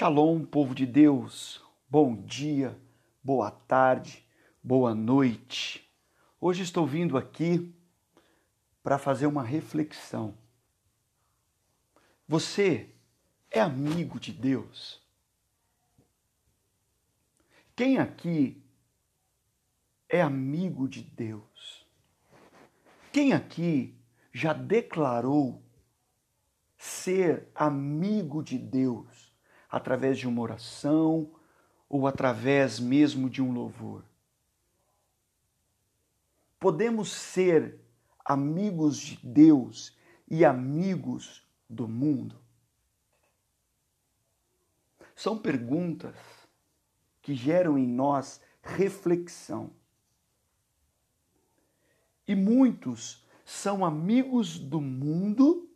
Shalom, povo de Deus. Bom dia, boa tarde, boa noite. Hoje estou vindo aqui para fazer uma reflexão. Você é amigo de Deus? Quem aqui é amigo de Deus? Quem aqui já declarou ser amigo de Deus? Através de uma oração ou através mesmo de um louvor. Podemos ser amigos de Deus e amigos do mundo? São perguntas que geram em nós reflexão. E muitos são amigos do mundo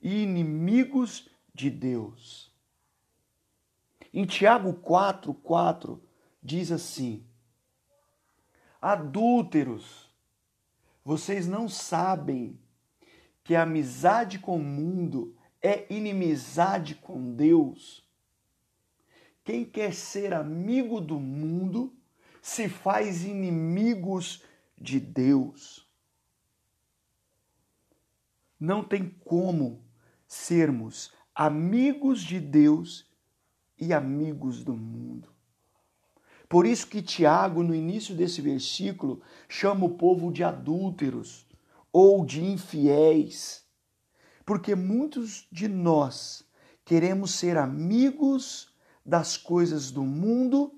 e inimigos de Deus. Em Tiago 4, 4, diz assim: Adúlteros, vocês não sabem que a amizade com o mundo é inimizade com Deus? Quem quer ser amigo do mundo se faz inimigos de Deus. Não tem como sermos amigos de Deus e amigos do mundo. Por isso que Tiago, no início desse versículo, chama o povo de adúlteros ou de infiéis. Porque muitos de nós queremos ser amigos das coisas do mundo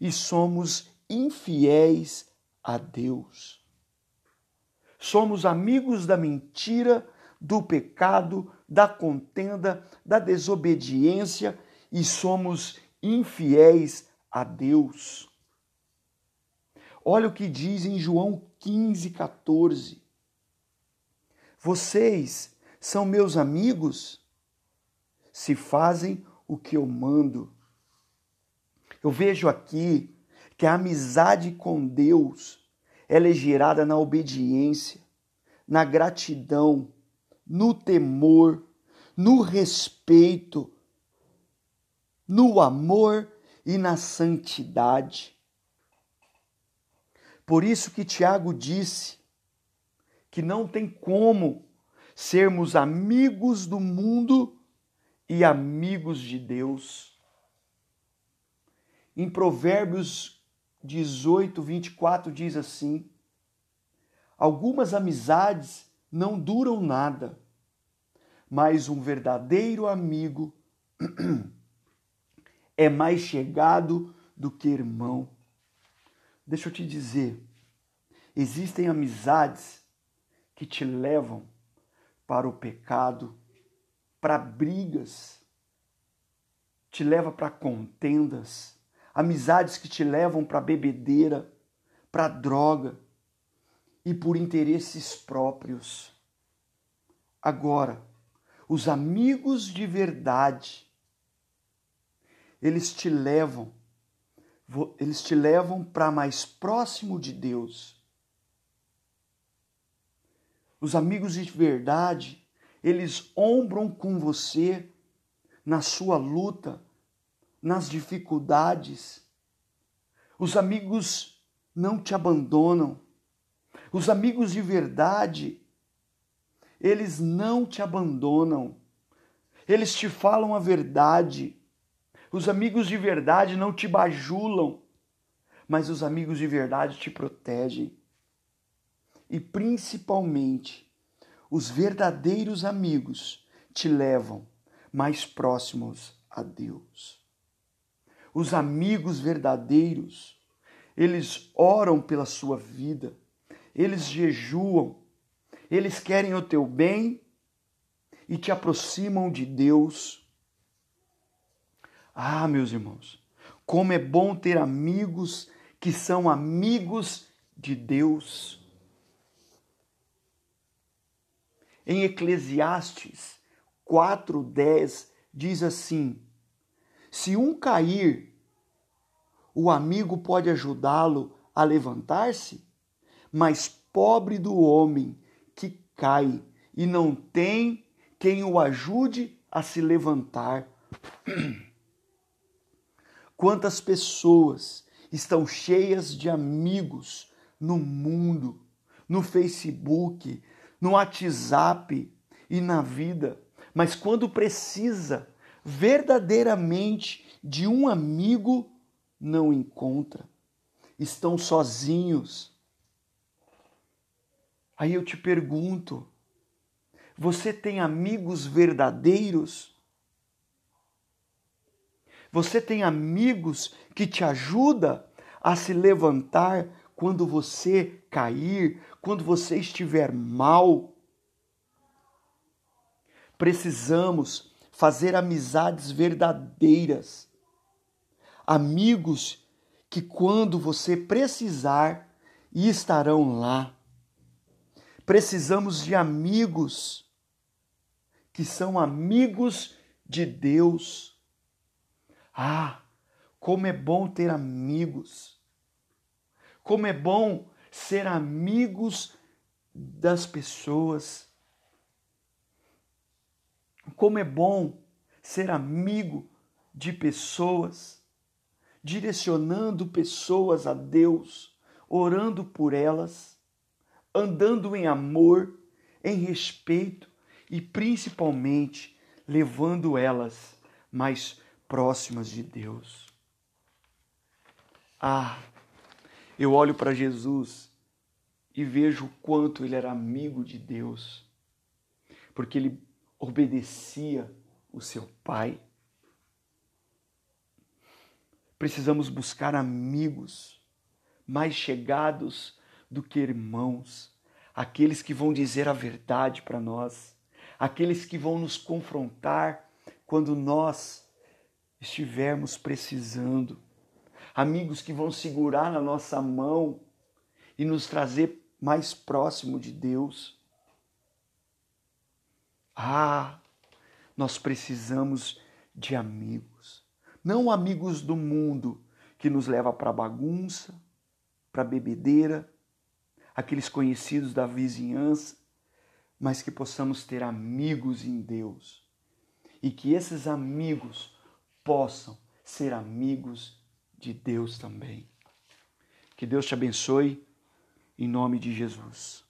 e somos infiéis a Deus. Somos amigos da mentira, do pecado, da contenda, da desobediência e somos infiéis a Deus. Olha o que diz em João 15, 14. Vocês são meus amigos se fazem o que eu mando. Eu vejo aqui que a amizade com Deus ela é gerada na obediência, na gratidão, no temor, no respeito, no amor e na santidade. Por isso que Tiago disse que não tem como sermos amigos do mundo e amigos de Deus. Em Provérbios 18, 24 diz assim: Algumas amizades não duram nada, mas um verdadeiro amigo é mais chegado do que irmão. Deixa eu te dizer, existem amizades que te levam para o pecado, para brigas, te leva para contendas, amizades que te levam para bebedeira, para droga e por interesses próprios. Agora, os amigos de verdade eles te levam, eles te levam para mais próximo de Deus. Os amigos de verdade, eles ombram com você na sua luta, nas dificuldades. Os amigos não te abandonam. Os amigos de verdade, eles não te abandonam. Eles te falam a verdade. Os amigos de verdade não te bajulam, mas os amigos de verdade te protegem. E principalmente, os verdadeiros amigos te levam mais próximos a Deus. Os amigos verdadeiros, eles oram pela sua vida, eles jejuam, eles querem o teu bem e te aproximam de Deus ah, meus irmãos, como é bom ter amigos que são amigos de Deus. Em Eclesiastes 4:10 diz assim: Se um cair, o amigo pode ajudá-lo a levantar-se, mas pobre do homem que cai e não tem quem o ajude a se levantar. Quantas pessoas estão cheias de amigos no mundo, no Facebook, no WhatsApp e na vida, mas quando precisa verdadeiramente de um amigo, não encontra. Estão sozinhos. Aí eu te pergunto: você tem amigos verdadeiros? Você tem amigos que te ajudam a se levantar quando você cair, quando você estiver mal? Precisamos fazer amizades verdadeiras. Amigos que quando você precisar estarão lá. Precisamos de amigos que são amigos de Deus ah, como é bom ter amigos. Como é bom ser amigos das pessoas. Como é bom ser amigo de pessoas, direcionando pessoas a Deus, orando por elas, andando em amor, em respeito e principalmente levando elas mais próximas de Deus. Ah, eu olho para Jesus e vejo o quanto ele era amigo de Deus, porque ele obedecia o seu Pai. Precisamos buscar amigos mais chegados do que irmãos, aqueles que vão dizer a verdade para nós, aqueles que vão nos confrontar quando nós estivermos precisando. Amigos que vão segurar na nossa mão e nos trazer mais próximo de Deus. Ah, nós precisamos de amigos. Não amigos do mundo que nos leva para bagunça, para bebedeira, aqueles conhecidos da vizinhança, mas que possamos ter amigos em Deus. E que esses amigos possam ser amigos de Deus também. Que Deus te abençoe, em nome de Jesus.